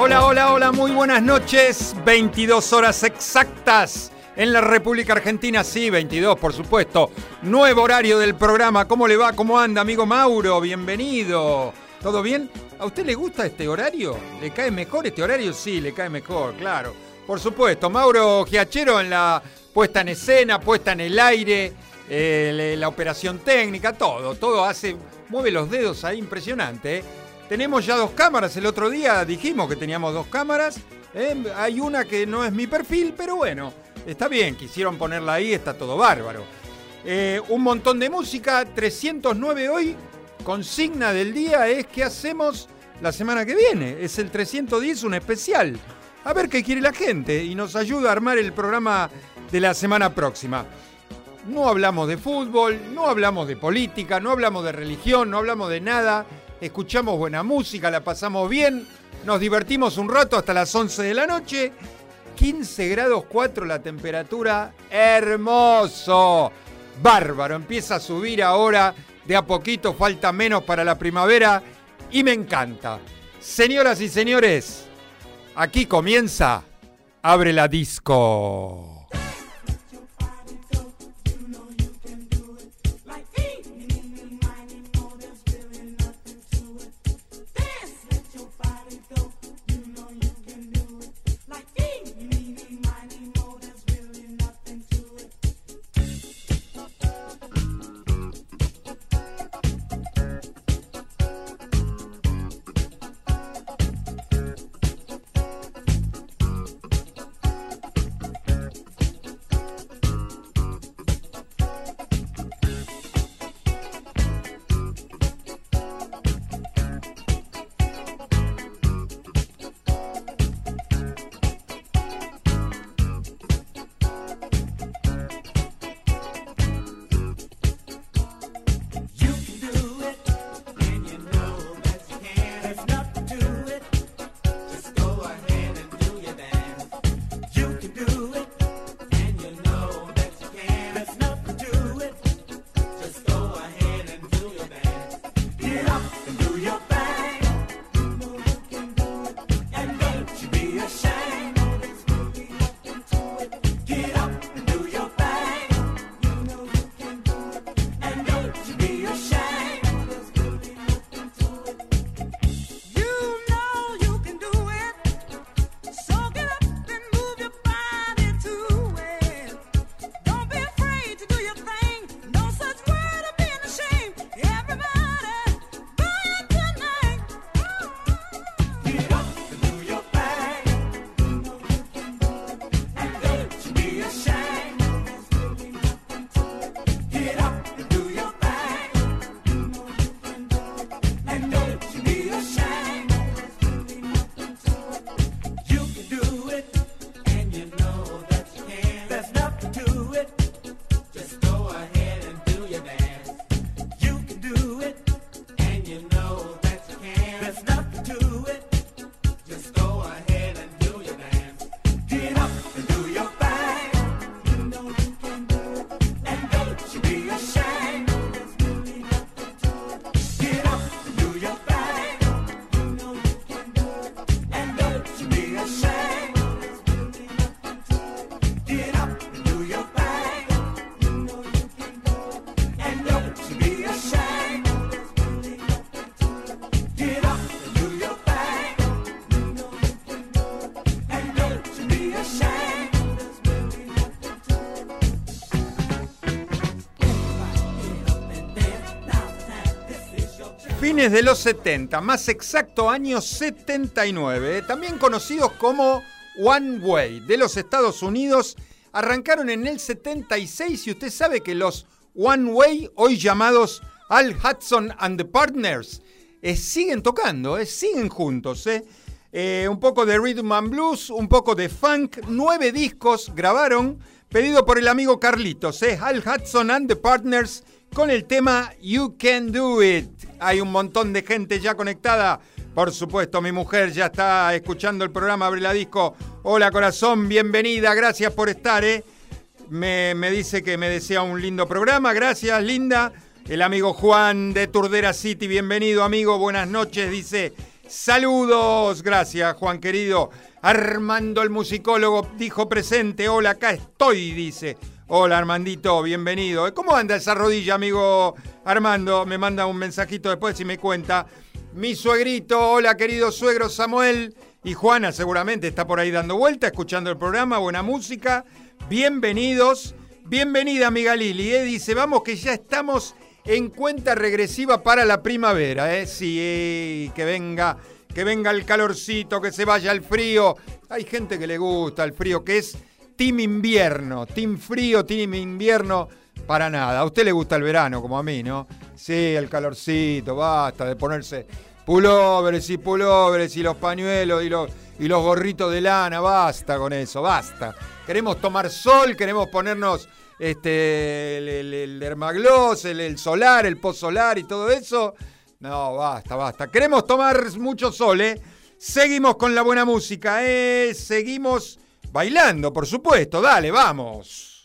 Hola, hola, hola, muy buenas noches. 22 horas exactas en la República Argentina, sí, 22, por supuesto. Nuevo horario del programa. ¿Cómo le va? ¿Cómo anda, amigo Mauro? Bienvenido. ¿Todo bien? ¿A usted le gusta este horario? ¿Le cae mejor este horario? Sí, le cae mejor, claro. Por supuesto, Mauro Giachero en la puesta en escena, puesta en el aire, eh, la operación técnica, todo, todo hace, mueve los dedos ahí, impresionante. ¿eh? Tenemos ya dos cámaras, el otro día dijimos que teníamos dos cámaras, ¿eh? hay una que no es mi perfil, pero bueno, está bien, quisieron ponerla ahí, está todo bárbaro. Eh, un montón de música, 309 hoy, consigna del día es qué hacemos la semana que viene, es el 310, un especial. A ver qué quiere la gente y nos ayuda a armar el programa de la semana próxima. No hablamos de fútbol, no hablamos de política, no hablamos de religión, no hablamos de nada. Escuchamos buena música, la pasamos bien, nos divertimos un rato hasta las 11 de la noche. 15 grados 4 la temperatura, hermoso, bárbaro. Empieza a subir ahora, de a poquito, falta menos para la primavera y me encanta. Señoras y señores, aquí comienza Abre la Disco. De los 70, más exacto año 79, también conocidos como One Way de los Estados Unidos, arrancaron en el 76 y usted sabe que los One Way, hoy llamados Al Hudson and the Partners, eh, siguen tocando, eh, siguen juntos. Eh. un poco de rhythm and blues, un poco de funk, nueve discos grabaron, pedido por el amigo Carlitos, Al Hudson and the Partners con el tema You Can Do It. Hay un montón de gente ya conectada. Por supuesto, mi mujer ya está escuchando el programa Abre la Disco. Hola corazón, bienvenida, gracias por estar. ¿eh? Me, me dice que me desea un lindo programa. Gracias, linda. El amigo Juan de Turdera City, bienvenido amigo, buenas noches, dice. Saludos, gracias Juan querido. Armando el musicólogo dijo presente, hola, acá estoy, dice. Hola Armandito, bienvenido. ¿Cómo anda esa rodilla, amigo Armando? Me manda un mensajito después si me cuenta. Mi suegrito, hola querido suegro Samuel. Y Juana seguramente está por ahí dando vuelta, escuchando el programa, buena música. Bienvenidos. Bienvenida, amiga Lili. ¿eh? Dice, vamos que ya estamos en cuenta regresiva para la primavera. ¿eh? Sí, que venga, que venga el calorcito, que se vaya el frío. Hay gente que le gusta el frío, que es team invierno, team frío, team invierno, para nada. A usted le gusta el verano, como a mí, ¿no? Sí, el calorcito, basta de ponerse pulóveres y pulóveres y los pañuelos y los, y los gorritos de lana, basta con eso, basta. Queremos tomar sol, queremos ponernos este, el, el, el el, solar, el post solar y todo eso. No, basta, basta. Queremos tomar mucho sol, ¿eh? Seguimos con la buena música, ¿eh? Seguimos Bailando, por supuesto, dale, vamos.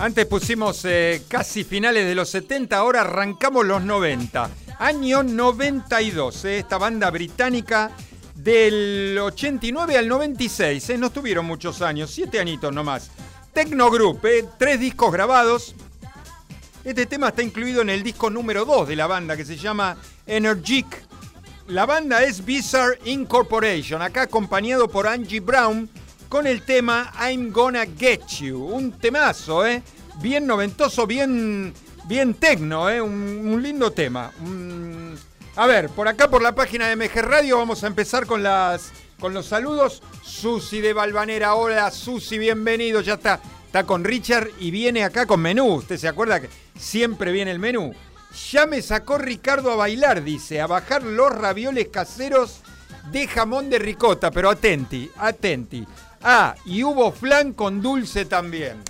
Antes pusimos eh, casi finales de los 70, ahora arrancamos los 90. Año 92, eh, esta banda británica del 89 al 96, eh, no estuvieron muchos años, siete añitos nomás. Tecno Group, tres discos grabados. Este tema está incluido en el disco número 2 de la banda que se llama Energic. La banda es Bizarre Incorporation, acá acompañado por Angie Brown con el tema I'm Gonna Get You. Un temazo, ¿eh? Bien noventoso, bien, bien tecno, ¿eh? Un, lindo tema. A ver, por acá por la página de MG Radio vamos a empezar con, las, con los saludos. Susi de Balvanera, hola Susi, bienvenido, ya está. Está con Richard y viene acá con menú. ¿Usted se acuerda que siempre viene el menú? Ya me sacó Ricardo a bailar, dice, a bajar los ravioles caseros de jamón de ricota, pero atenti, atenti. Ah, y hubo flan con dulce también.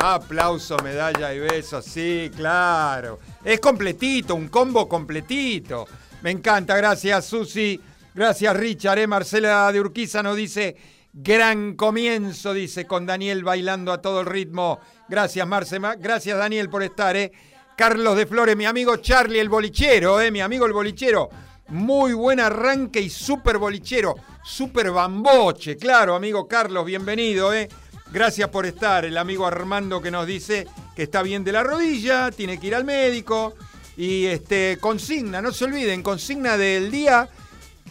Aplauso, medalla y besos, sí, claro. Es completito, un combo completito. Me encanta, gracias Susi, gracias Richard, eh. Marcela de Urquiza nos dice, gran comienzo, dice, con Daniel bailando a todo el ritmo. Gracias Marce, Ma- gracias Daniel por estar, eh. Carlos de Flores, mi amigo Charlie el bolichero, eh, mi amigo el bolichero. Muy buen arranque y súper bolichero, súper bamboche, claro, amigo Carlos, bienvenido, eh. Gracias por estar. El amigo Armando que nos dice que está bien de la rodilla, tiene que ir al médico. Y este, consigna, no se olviden, consigna del día.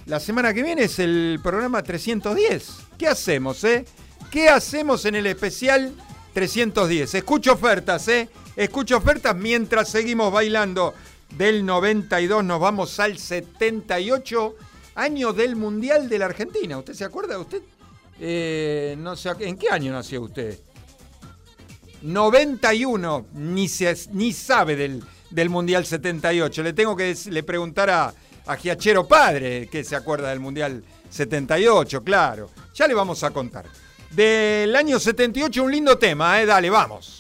La semana que viene es el programa 310. ¿Qué hacemos, eh? ¿Qué hacemos en el especial 310? Escucho ofertas, eh. Escucho ofertas mientras seguimos bailando. Del 92 nos vamos al 78, año del Mundial de la Argentina. ¿Usted se acuerda? ¿Usted? Eh, no sé, ¿en qué año nació usted? 91, ni, se, ni sabe del, del Mundial 78. Le tengo que le preguntar a, a Giachero Padre que se acuerda del Mundial 78, claro. Ya le vamos a contar. Del año 78, un lindo tema, ¿eh? Dale, vamos.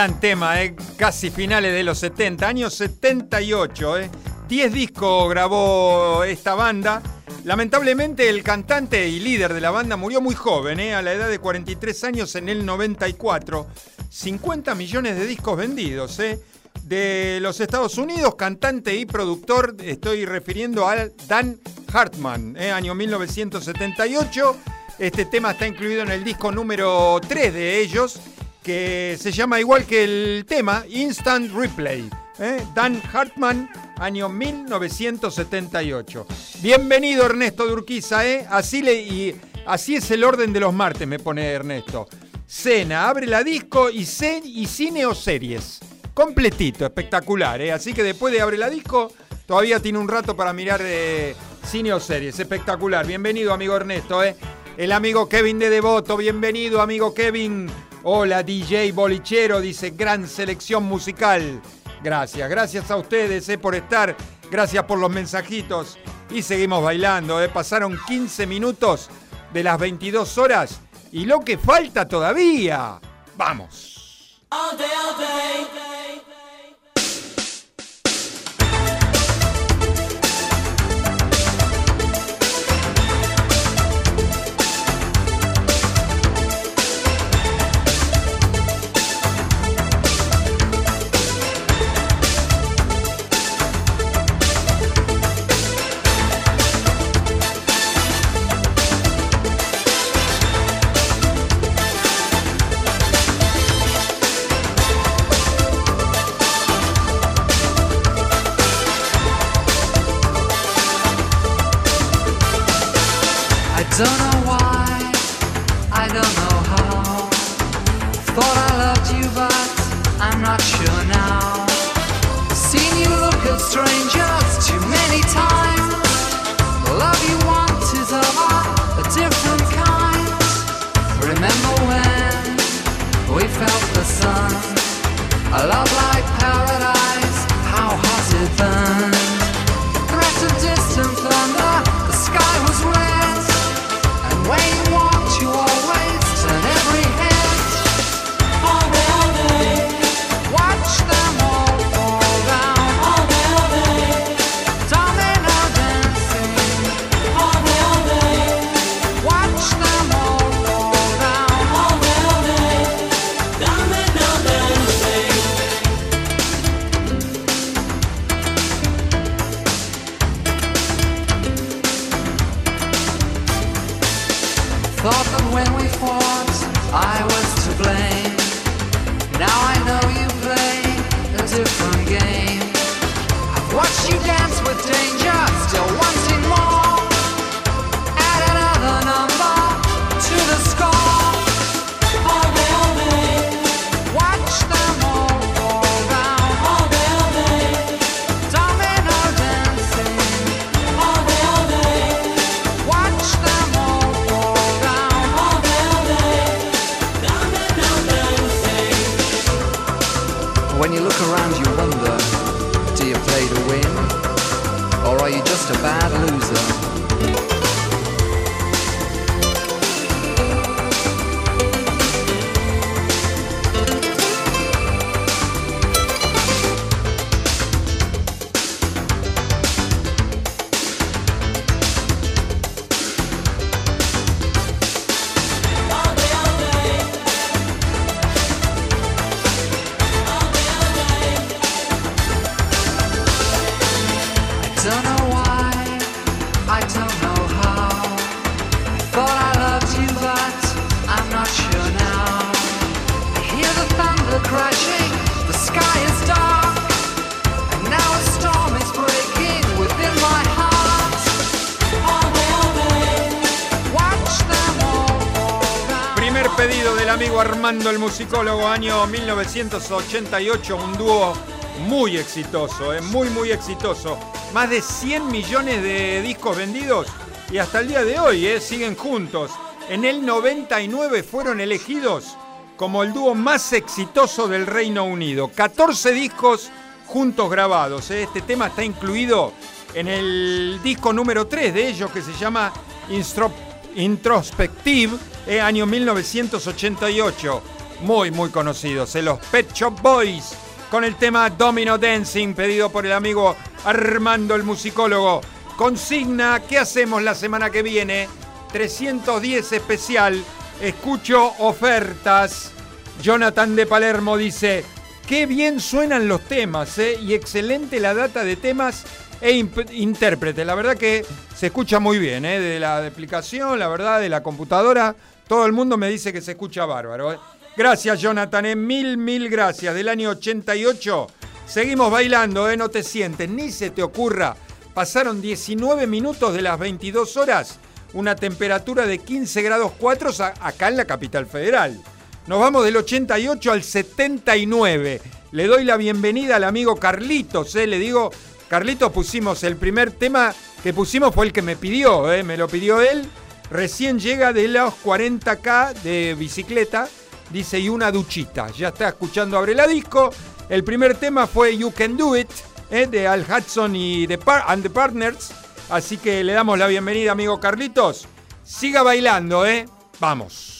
Gran tema, ¿eh? casi finales de los 70, años 78. ¿eh? 10 discos grabó esta banda. Lamentablemente el cantante y líder de la banda murió muy joven, ¿eh? a la edad de 43 años en el 94. 50 millones de discos vendidos. ¿eh? De los Estados Unidos, cantante y productor, estoy refiriendo a Dan Hartman, ¿eh? año 1978. Este tema está incluido en el disco número 3 de ellos que se llama igual que el tema, Instant Replay. ¿eh? Dan Hartman, año 1978. Bienvenido Ernesto de Urquiza, ¿eh? Así, le, y, así es el orden de los martes, me pone Ernesto. Cena, abre la disco y, cine o series. Completito, espectacular, ¿eh? Así que después de abre la disco, todavía tiene un rato para mirar cine o series. Espectacular. Bienvenido, amigo Ernesto. El amigo Kevin de Devoto, bienvenido, amigo Kevin. Hola, DJ Bolichero, dice gran selección musical. Gracias, gracias a ustedes eh, por estar, gracias por los mensajitos. Y seguimos bailando, eh. pasaron 15 minutos de las 22 horas y lo que falta todavía. Vamos. Musicólogo, año 1988, un dúo muy exitoso, eh, muy muy exitoso. Más de 100 millones de discos vendidos y hasta el día de hoy eh, siguen juntos. En el 99 fueron elegidos como el dúo más exitoso del Reino Unido. 14 discos juntos grabados. eh. Este tema está incluido en el disco número 3 de ellos que se llama Instro- Introspective, eh, año 1988. Muy, muy conocidos, eh, los Pet Shop Boys, con el tema Domino Dancing, pedido por el amigo Armando el musicólogo. Consigna, ¿qué hacemos la semana que viene? 310 especial, escucho ofertas. Jonathan de Palermo dice, qué bien suenan los temas, eh, y excelente la data de temas e intérprete. La verdad que se escucha muy bien, ¿eh? de la aplicación, la verdad, de la computadora. Todo el mundo me dice que se escucha bárbaro. ¿eh? Gracias, Jonathan, ¿eh? mil, mil gracias. Del año 88. Seguimos bailando, ¿eh? no te sientes, ni se te ocurra. Pasaron 19 minutos de las 22 horas, una temperatura de 15 grados 4 a- acá en la capital federal. Nos vamos del 88 al 79. Le doy la bienvenida al amigo Carlitos, ¿eh? le digo, Carlitos pusimos el primer tema que pusimos fue el que me pidió, ¿eh? me lo pidió él. Recién llega de los 40k de bicicleta, dice, y una duchita. Ya está escuchando Abre la Disco. El primer tema fue You Can Do It, ¿eh? de Al Hudson y Par- and the Partners. Así que le damos la bienvenida, amigo Carlitos. Siga bailando, ¿eh? Vamos.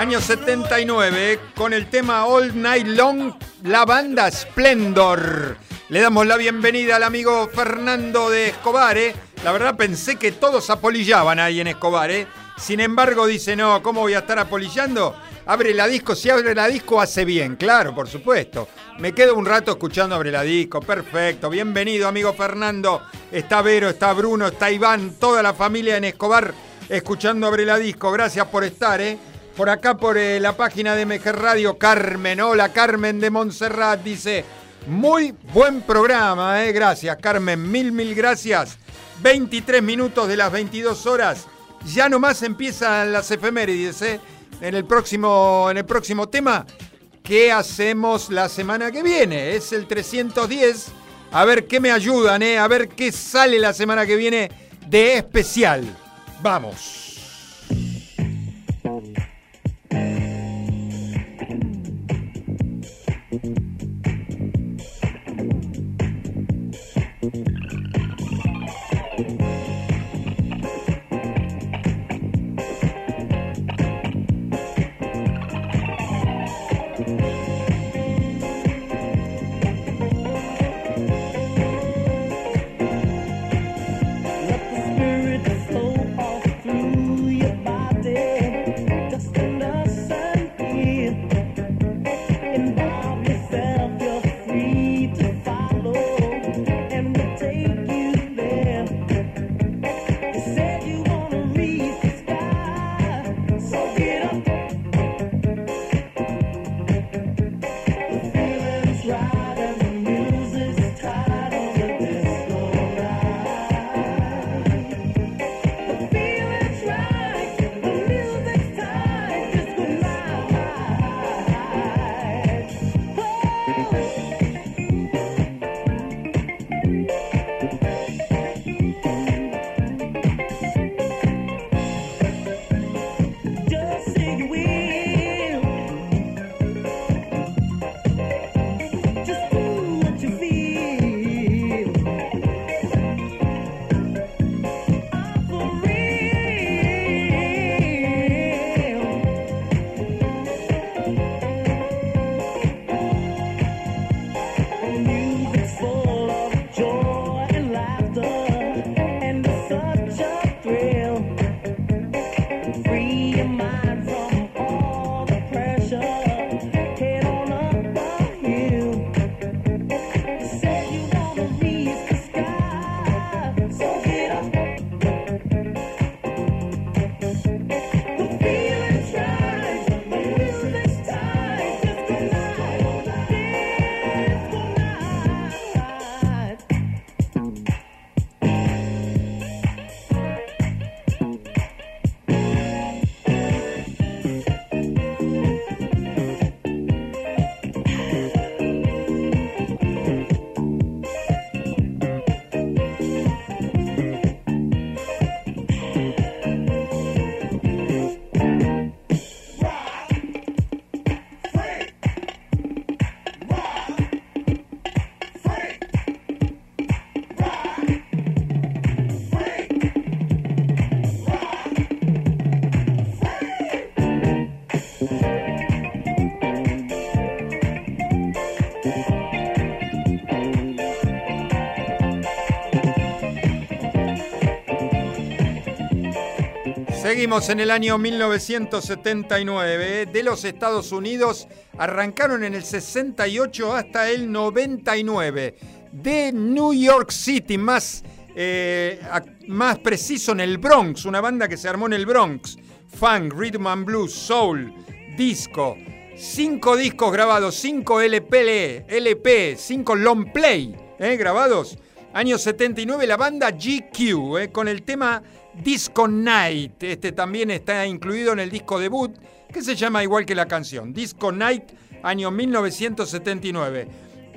Año 79, con el tema All Night Long, la banda Splendor. Le damos la bienvenida al amigo Fernando de Escobar. ¿eh? La verdad pensé que todos apolillaban ahí en Escobar. ¿eh? Sin embargo, dice, no, ¿cómo voy a estar apolillando? Abre la disco, si abre la disco hace bien, claro, por supuesto. Me quedo un rato escuchando Abre la disco, perfecto. Bienvenido, amigo Fernando. Está Vero, está Bruno, está Iván, toda la familia en Escobar escuchando Abre la disco. Gracias por estar, ¿eh? Por acá, por eh, la página de MG Radio, Carmen. Hola, Carmen de Montserrat, dice. Muy buen programa, ¿eh? Gracias, Carmen. Mil, mil gracias. 23 minutos de las 22 horas. Ya nomás empiezan las efemérides, ¿eh? En el próximo, en el próximo tema, ¿qué hacemos la semana que viene? Es el 310. A ver qué me ayudan, ¿eh? A ver qué sale la semana que viene de especial. Vamos. Seguimos en el año 1979. De los Estados Unidos arrancaron en el 68 hasta el 99. De New York City, más, eh, más preciso en el Bronx, una banda que se armó en el Bronx. Funk, Rhythm and Blues, Soul, Disco. Cinco discos grabados, cinco LP, LP, cinco long play eh, grabados. Año 79, la banda GQ, eh, con el tema Disco Night. Este también está incluido en el disco debut, que se llama igual que la canción. Disco Night, año 1979.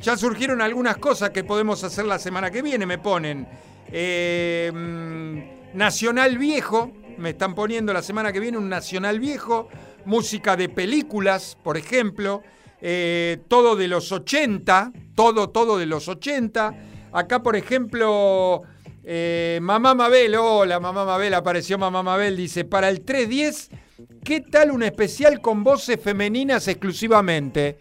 Ya surgieron algunas cosas que podemos hacer la semana que viene, me ponen. Eh, mm, Nacional Viejo, me están poniendo la semana que viene un Nacional Viejo. Música de películas, por ejemplo. eh, todo de los 80, todo, todo de los 80. Acá, por ejemplo, eh, Mamá Mabel, hola Mamá Mabel, apareció Mamá Mabel, dice, para el 310 ¿Qué tal un especial con voces femeninas exclusivamente?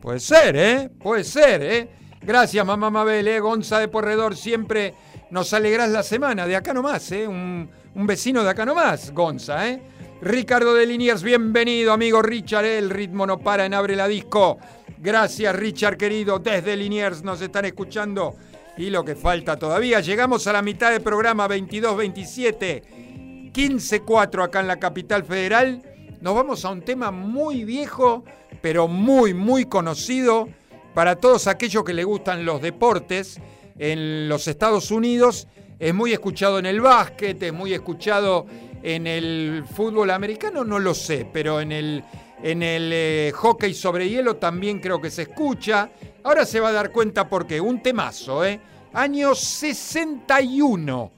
Puede ser, ¿eh? Puede ser, ¿eh? Gracias, mamá Mabel, ¿eh? Gonza de Porredor, siempre nos alegrás la semana. De acá nomás, ¿eh? Un, un vecino de acá nomás, Gonza, ¿eh? Ricardo de Liniers, bienvenido, amigo Richard, ¿eh? El ritmo no para en Abre la Disco. Gracias, Richard, querido. Desde Liniers nos están escuchando. Y lo que falta todavía. Llegamos a la mitad del programa 22-27. 15-4 acá en la capital federal. Nos vamos a un tema muy viejo, pero muy, muy conocido para todos aquellos que le gustan los deportes en los Estados Unidos. Es muy escuchado en el básquet, es muy escuchado en el fútbol americano, no lo sé, pero en el, en el eh, hockey sobre hielo también creo que se escucha. Ahora se va a dar cuenta porque un temazo, ¿eh? Año 61.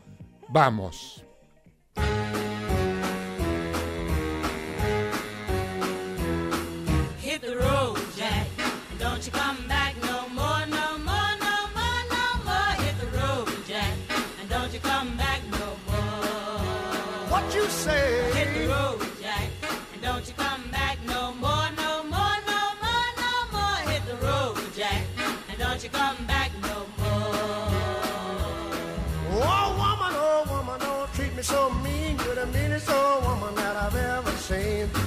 Vamos.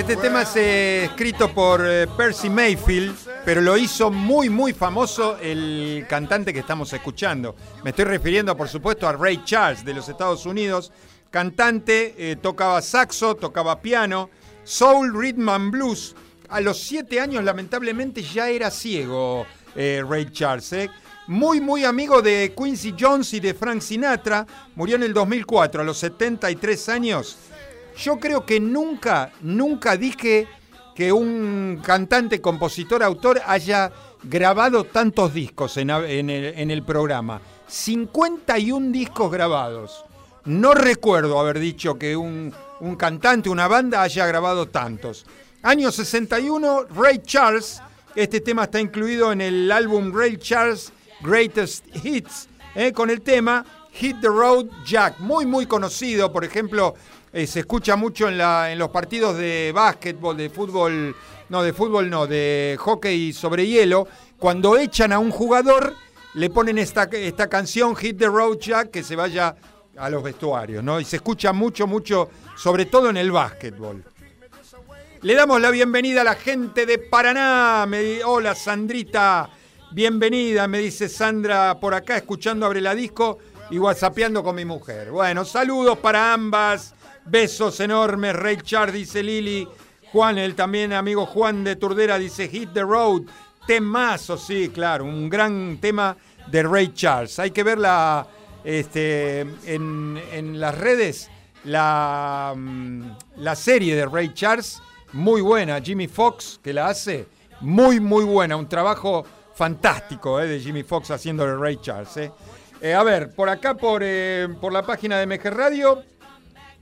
Este tema es eh, escrito por eh, Percy Mayfield, pero lo hizo muy, muy famoso el cantante que estamos escuchando. Me estoy refiriendo, por supuesto, a Ray Charles de los Estados Unidos. Cantante, eh, tocaba saxo, tocaba piano, soul, rhythm and blues. A los siete años, lamentablemente, ya era ciego Ray Charles. Muy, muy amigo de Quincy Jones y de Frank Sinatra. Murió en el 2004, a los 73 años. Yo creo que nunca, nunca dije que un cantante, compositor, autor haya grabado tantos discos en, el, en el programa. 51 discos grabados. No recuerdo haber dicho que un, un cantante, una banda haya grabado tantos. Año 61, Ray Charles. Este tema está incluido en el álbum Ray Charles Greatest Hits, eh, con el tema Hit the Road Jack. Muy, muy conocido, por ejemplo, eh, se escucha mucho en, la, en los partidos de básquetbol, de fútbol, no, de fútbol no, de hockey sobre hielo. Cuando echan a un jugador, le ponen esta, esta canción Hit the Road Jack que se vaya a los vestuarios, ¿no? Y se escucha mucho, mucho, sobre todo en el básquetbol. Le damos la bienvenida a la gente de Paraná. Me Hola, Sandrita. Bienvenida, me dice Sandra por acá, escuchando Abre la Disco y whatsappeando con mi mujer. Bueno, saludos para ambas. Besos enormes. Ray Char, dice Lili. Juan, el también amigo Juan de Turdera, dice Hit the Road. Temazo, sí, claro. Un gran tema de Ray Charles. Hay que verla este, en, las redes. La, mm, la serie de Ray Charles, muy buena. Jimmy Fox, que la hace, muy, muy buena. Un trabajo fantástico eh, de Jimmy Fox haciendo de Ray Charles. eh. Eh, a ver, por acá, por, por la página de MG Radio,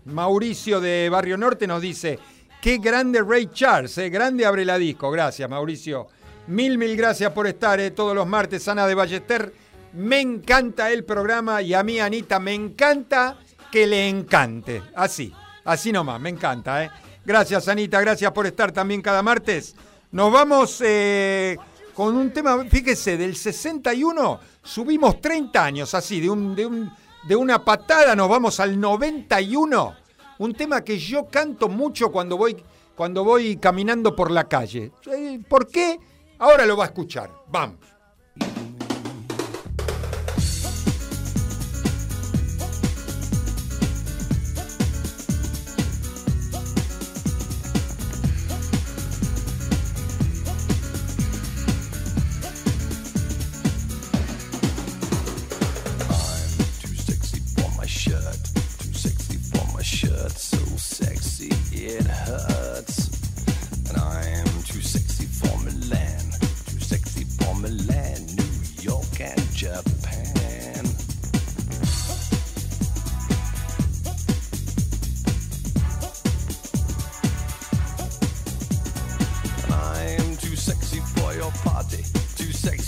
Mauricio de Barrio Norte nos dice, qué grande Ray Charles, eh, grande abre la disco. Gracias, Mauricio. Mil, mil gracias por estar eh, todos los martes. Ana de Ballester, me encanta el programa y a mí, Anita, me encanta que le encante. Así, así nomás, me encanta. eh. Gracias, Anita, gracias por estar también cada martes. Nos vamos con un tema, fíjese, del 61 subimos 30 años así, de de un, de una patada nos vamos al 91. Un tema que yo canto mucho cuando voy, cuando voy caminando por la calle. Eh, ¿Por qué? Ahora lo va a escuchar. Vamos.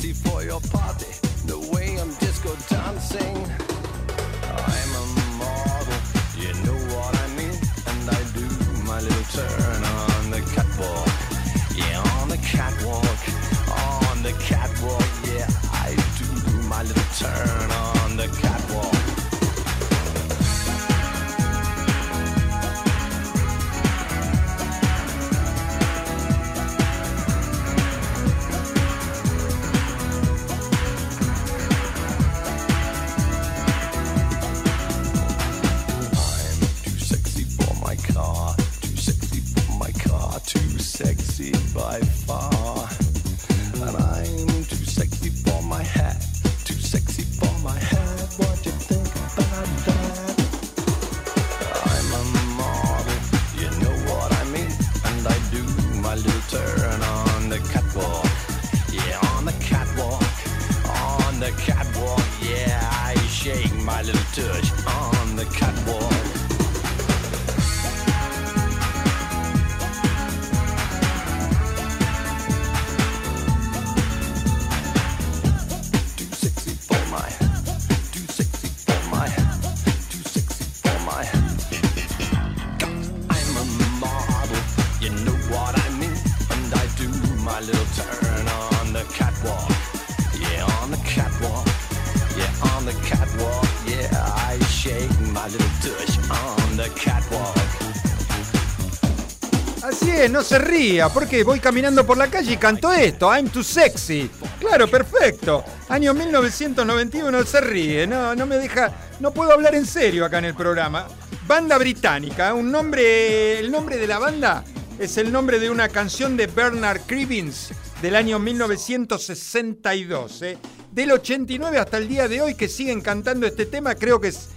For your party. The way I'm disco dancing. Así es, no se ría, porque voy caminando por la calle y canto esto, I'm too sexy. Claro, perfecto. Año 1991 se ríe, no, no me deja, no puedo hablar en serio acá en el programa. Banda británica, un nombre, el nombre de la banda es el nombre de una canción de Bernard Cribbins del año 1962. ¿eh? Del 89 hasta el día de hoy que siguen cantando este tema, creo que es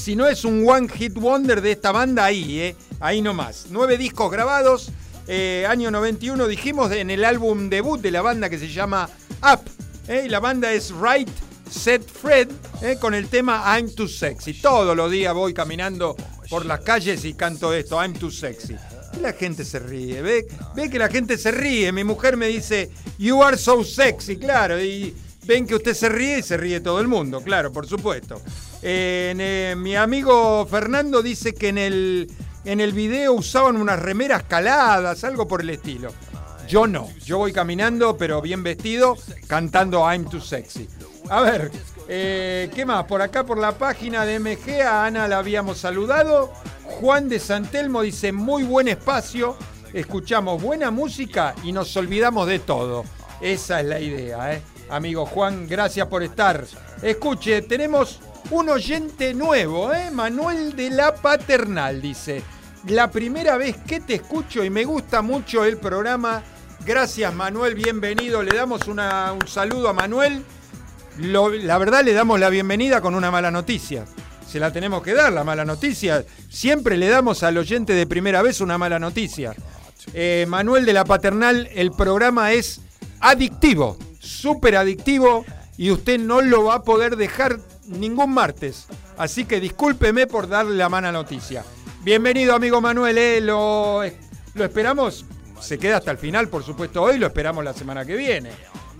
si no es un one hit wonder de esta banda, ahí, ¿eh? Ahí nomás. Nueve discos grabados, eh, año 91 dijimos, en el álbum debut de la banda que se llama Up. ¿eh? Y la banda es Right Set Fred, ¿eh? con el tema I'm Too Sexy. Todos los días voy caminando por las calles y canto esto, I'm Too Sexy. Y la gente se ríe, ¿ve? Ve que la gente se ríe. Mi mujer me dice, You are so sexy, claro. Y ven que usted se ríe y se ríe todo el mundo, claro, por supuesto. Eh, mi amigo Fernando dice que en el, en el video usaban unas remeras caladas, algo por el estilo. Yo no, yo voy caminando, pero bien vestido, cantando I'm Too Sexy. A ver, eh, ¿qué más? Por acá, por la página de MG, Ana la habíamos saludado. Juan de Santelmo dice, muy buen espacio, escuchamos buena música y nos olvidamos de todo. Esa es la idea, ¿eh? Amigo Juan, gracias por estar. Escuche, tenemos un oyente nuevo, ¿eh? Manuel de la Paternal, dice. La primera vez que te escucho y me gusta mucho el programa. Gracias Manuel, bienvenido. Le damos un saludo a Manuel. La verdad le damos la bienvenida con una mala noticia. Se la tenemos que dar, la mala noticia. Siempre le damos al oyente de primera vez una mala noticia. Eh, Manuel de la Paternal, el programa es adictivo, súper adictivo y usted no lo va a poder dejar ningún martes. Así que discúlpeme por darle la mala noticia. Bienvenido amigo Manuel, eh, lo, lo esperamos. Se queda hasta el final, por supuesto, hoy lo esperamos la semana que viene.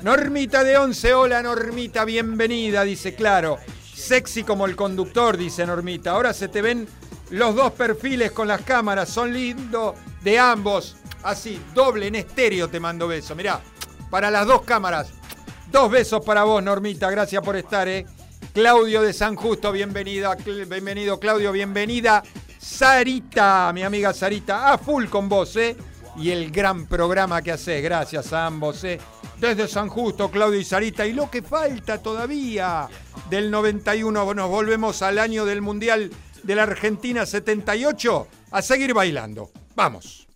Normita de 11, hola Normita, bienvenida, dice claro. Sexy como el conductor, dice Normita. Ahora se te ven los dos perfiles con las cámaras, son lindos de ambos. Así, doble en estéreo te mando beso. Mirá, para las dos cámaras. Dos besos para vos, Normita, gracias por estar, eh. Claudio de San Justo, bienvenida, cl- bienvenido Claudio, bienvenida Sarita, mi amiga Sarita, a full con vos, ¿eh? Y el gran programa que haces, gracias a ambos, ¿eh? Desde San Justo, Claudio y Sarita, y lo que falta todavía del 91, nos volvemos al año del Mundial de la Argentina 78, a seguir bailando. Vamos.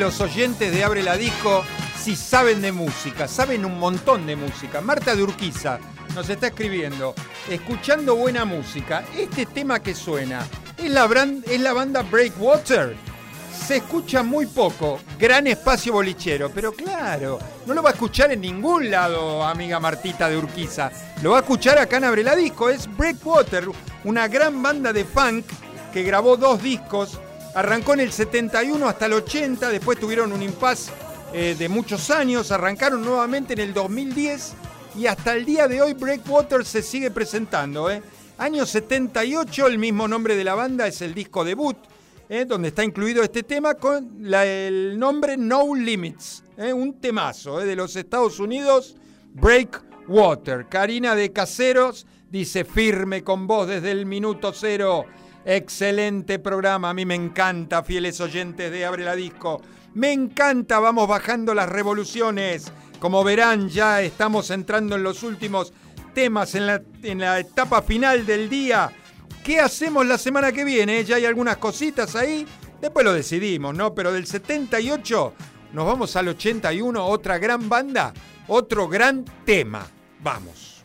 Los oyentes de Abre la Disco si saben de música, saben un montón de música. Marta de Urquiza nos está escribiendo, escuchando buena música. Este tema que suena es la, es la banda Breakwater. Se escucha muy poco, gran espacio bolichero, pero claro, no lo va a escuchar en ningún lado, amiga Martita de Urquiza. Lo va a escuchar acá en Abre la Disco. Es Breakwater, una gran banda de funk que grabó dos discos. Arrancó en el 71 hasta el 80, después tuvieron un impasse eh, de muchos años, arrancaron nuevamente en el 2010 y hasta el día de hoy Breakwater se sigue presentando. ¿eh? Año 78, el mismo nombre de la banda es el disco debut, ¿eh? donde está incluido este tema con el nombre No Limits, un temazo de los Estados Unidos, Breakwater. Karina de Caseros dice firme con vos desde el minuto cero. Excelente programa, a mí me encanta, fieles oyentes de Abre la Disco. Me encanta, vamos bajando las revoluciones. Como verán, ya estamos entrando en los últimos temas, en la, etapa final del día. ¿Qué hacemos la semana que viene? Ya hay algunas cositas ahí, después lo decidimos, ¿no? Pero del 78 nos vamos al 81, otra gran banda, otro gran tema. Vamos.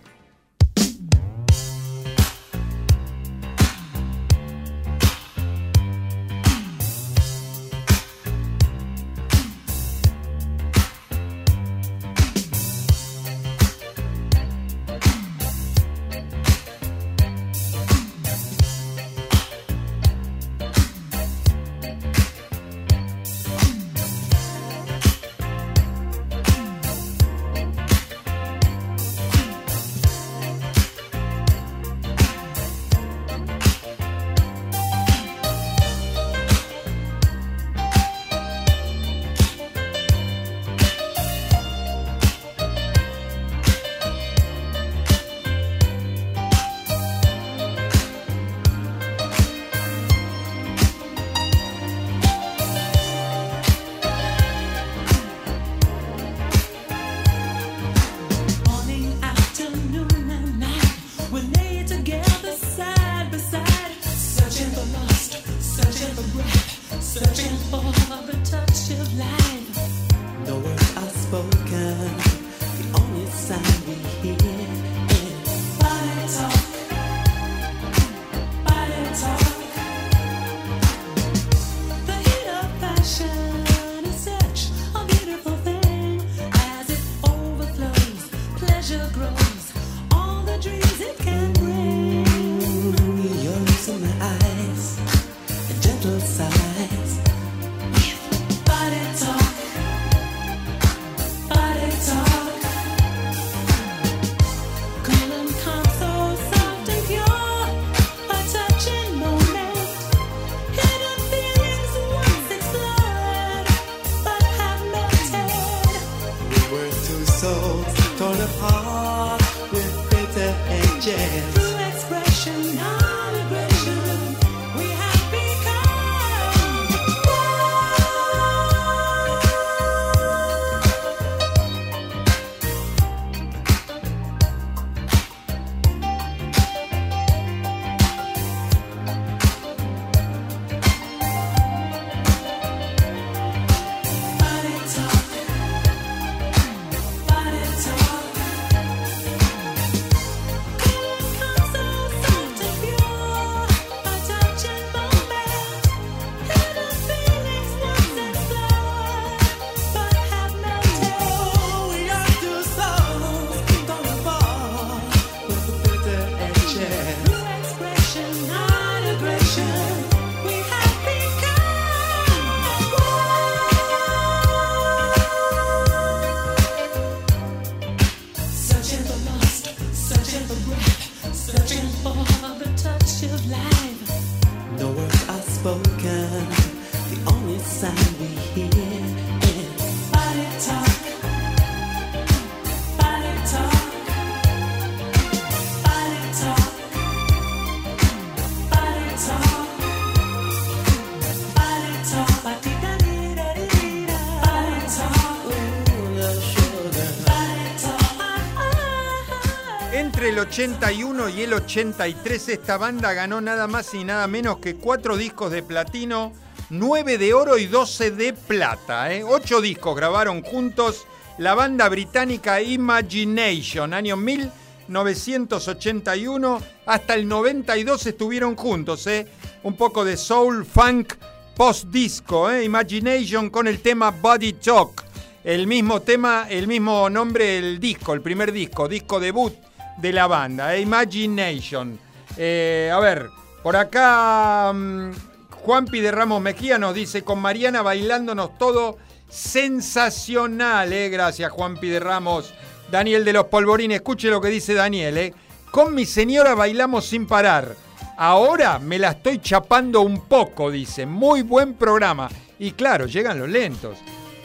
Entre el 81 y el 83 esta banda ganó nada más y nada menos que cuatro discos de platino, 9 de oro y 12 de plata. ¿eh? Ocho discos grabaron juntos la banda británica Imagination, año 1981 hasta el 92 estuvieron juntos. ¿eh? Un poco de soul, funk, post-disco, ¿eh? Imagination con el tema Body Talk. El mismo tema, el mismo nombre del disco, el primer disco, disco debut de la banda, ¿eh? Imagination. Eh, a ver, por acá mm, Juanpi de Ramos Mejía nos dice, con Mariana bailándonos todo sensacional, ¿eh? Gracias Juanpi de Ramos. Daniel de los Polvorines, escuche lo que dice Daniel, ¿eh? Con mi señora bailamos sin parar. Ahora me la estoy chapando un poco, dice. Muy buen programa. Y claro, llegan los lentos.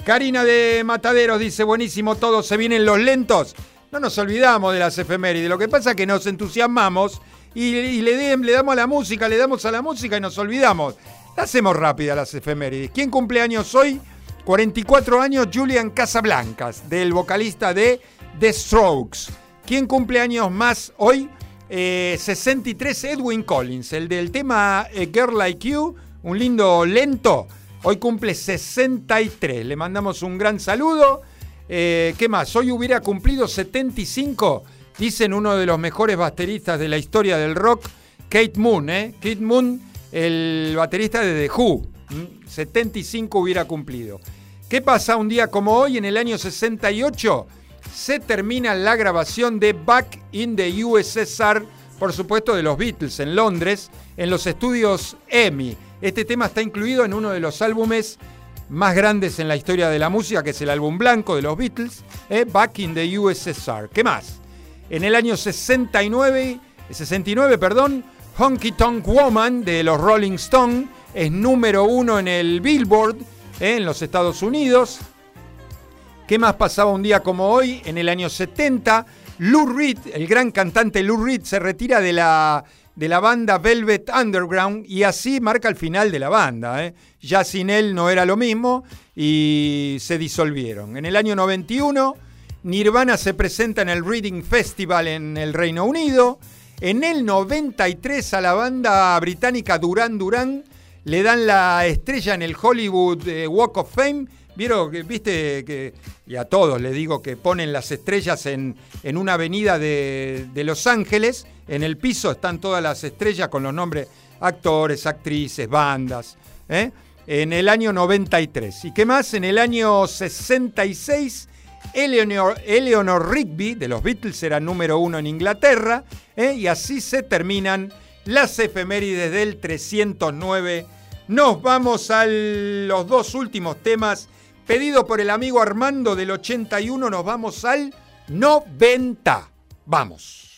Karina de Mataderos dice, buenísimo todo, se vienen los lentos. No nos olvidamos de las efemérides. Lo que pasa es que nos entusiasmamos y, le, le damos a la música, le damos a la música y nos olvidamos. La hacemos rápida las efemérides. ¿Quién cumple años hoy? 44 años Julian Casablancas, del vocalista de The Strokes. ¿Quién cumple años más hoy? Eh, 63 Edwin Collins, el del tema A Girl Like You, un lindo lento. Hoy cumple 63. Le mandamos un gran saludo. Eh, ¿Qué más? Hoy hubiera cumplido 75, dicen uno de los mejores bateristas de la historia del rock, Kate Moon. ¿eh? Kate Moon, el baterista de The Who. ¿m? 75 hubiera cumplido. ¿Qué pasa un día como hoy, en el año 68? Se termina la grabación de Back in the USSR, por supuesto de los Beatles en Londres, en los estudios EMI. Este tema está incluido en uno de los álbumes más grandes en la historia de la música, que es el álbum blanco de los Beatles, eh, Back in the USSR. ¿Qué más? En el año 69, 69 perdón, Honky Tonk Woman de los Rolling Stones es número uno en el Billboard eh, en los Estados Unidos. ¿Qué más pasaba un día como hoy? En el año 70, Lou Reed, el gran cantante Lou Reed, se retira de la, de la banda Velvet Underground y así marca el final de la banda. ¿eh? Ya sin él no era lo mismo y se disolvieron. En el año 91, Nirvana se presenta en el Reading Festival en el Reino Unido. En el 93 a la banda británica Duran Duran le dan la estrella en el Hollywood eh, Walk of Fame. Vieron viste que, y a todos les digo que ponen las estrellas en, en una avenida de, de Los Ángeles. En el piso están todas las estrellas con los nombres actores, actrices, bandas. ¿eh? En el año 93. ¿Y qué más? En el año 66, Eleanor, Rigby de los Beatles era número uno en Inglaterra. ¿eh? Y así se terminan las efemérides del 309. Nos vamos a los dos últimos temas. Pedido por el amigo Armando del 81, nos vamos al 90. Vamos.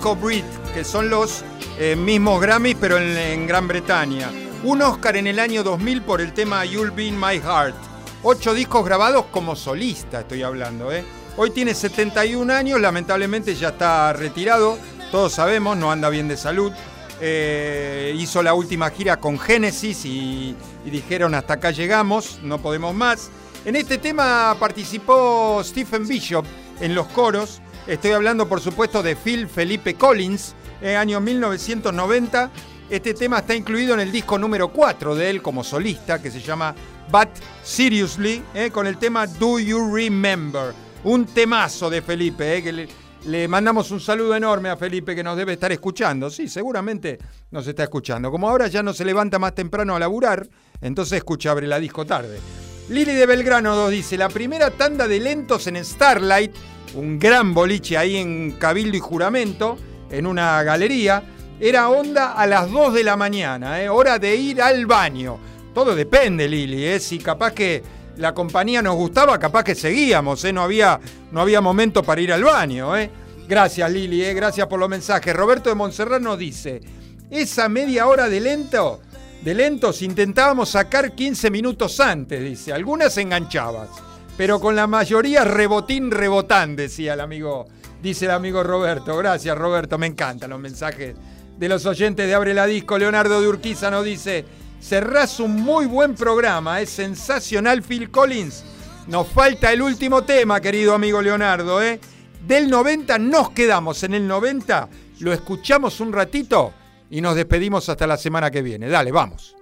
5 Brit, que son los eh, mismos Grammys pero en, Gran Bretaña. Un Oscar en el año 2000 por el tema You'll Be in My Heart. 8 discos grabados como solista, estoy hablando. ¿eh? Hoy tiene 71 años, lamentablemente ya está retirado, todos sabemos, no anda bien de salud. Eh, hizo la última gira con Genesis y, y dijeron hasta acá llegamos, no podemos más. En este tema participó Stephen Bishop en los coros. Estoy hablando, por supuesto, de Phil Felipe Collins, en año 1990. Este tema está incluido en el disco número 4 de él como solista, que se llama But Seriously, eh, con el tema Do You Remember. Un temazo de Felipe, eh, que le, le mandamos un saludo enorme a Felipe que nos debe estar escuchando. Sí, seguramente nos está escuchando. Como ahora ya no se levanta más temprano a laburar, entonces escucha Abre la Disco tarde. Lili de Belgrano nos dice, la primera tanda de lentos en Starlight, un gran boliche ahí en Cabildo y Juramento, en una galería, era onda a las 2 de la mañana, ¿eh? hora de ir al baño. Todo depende, Lili, ¿eh? si capaz que la compañía nos gustaba, capaz que seguíamos, ¿eh? no, había, no había momento para ir al baño. ¿eh? Gracias, Lili, gracias por los mensajes. Roberto de Montserrat nos dice, esa media hora de lento, de lentos intentábamos sacar 15 minutos antes, dice. Algunas enganchabas, pero con la mayoría rebotín, rebotán, decía el amigo, dice el amigo Roberto. Gracias, Roberto, me encantan los mensajes de los oyentes de Abre la Disco. Leonardo de Urquiza nos dice, cerrás un muy buen programa, es sensacional Phil Collins. Nos falta el último tema, querido amigo Leonardo, ¿eh? Del 90 nos quedamos en el 90, lo escuchamos un ratito y nos despedimos hasta la semana que viene. Dale, vamos.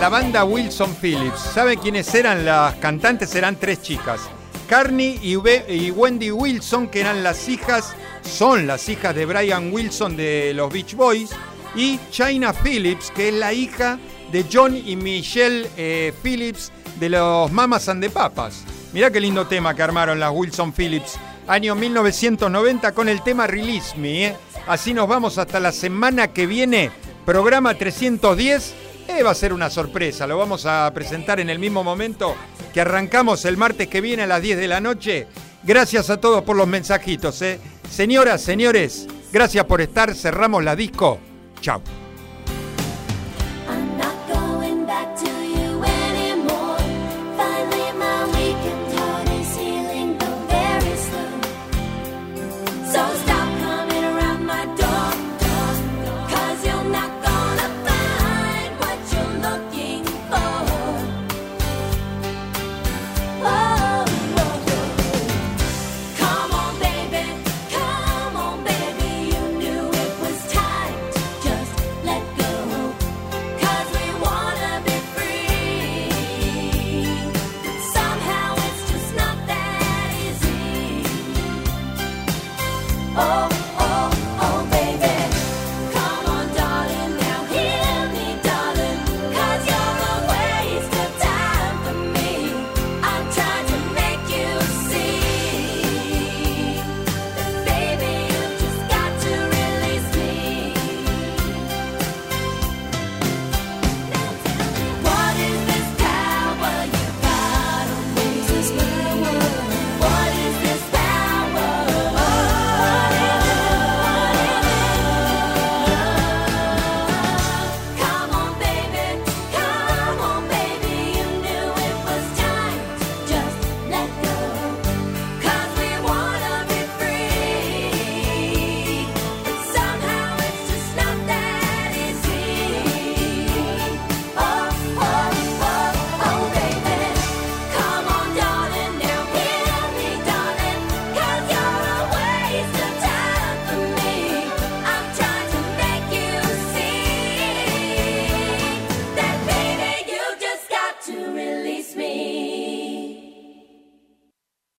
La banda Wilson Phillips. ¿Sabe quiénes eran las cantantes? Eran tres chicas. Carney y Wendy Wilson, que eran las hijas, son las hijas de Brian Wilson de los Beach Boys. Y China Phillips, que es la hija de John y Michelle eh, Phillips de los Mamas and the Papas. Mirá qué lindo tema que armaron las Wilson Phillips. Año 1990 con el tema Release Me. ¿eh? Así nos vamos hasta la semana que viene. Programa 310. Va a ser una sorpresa. Lo vamos a presentar en el mismo momento que arrancamos el martes que viene a las 10 de la noche. Gracias a todos por los mensajitos. ¿eh? Señoras, señores, gracias por estar. Cerramos la disco. Chao.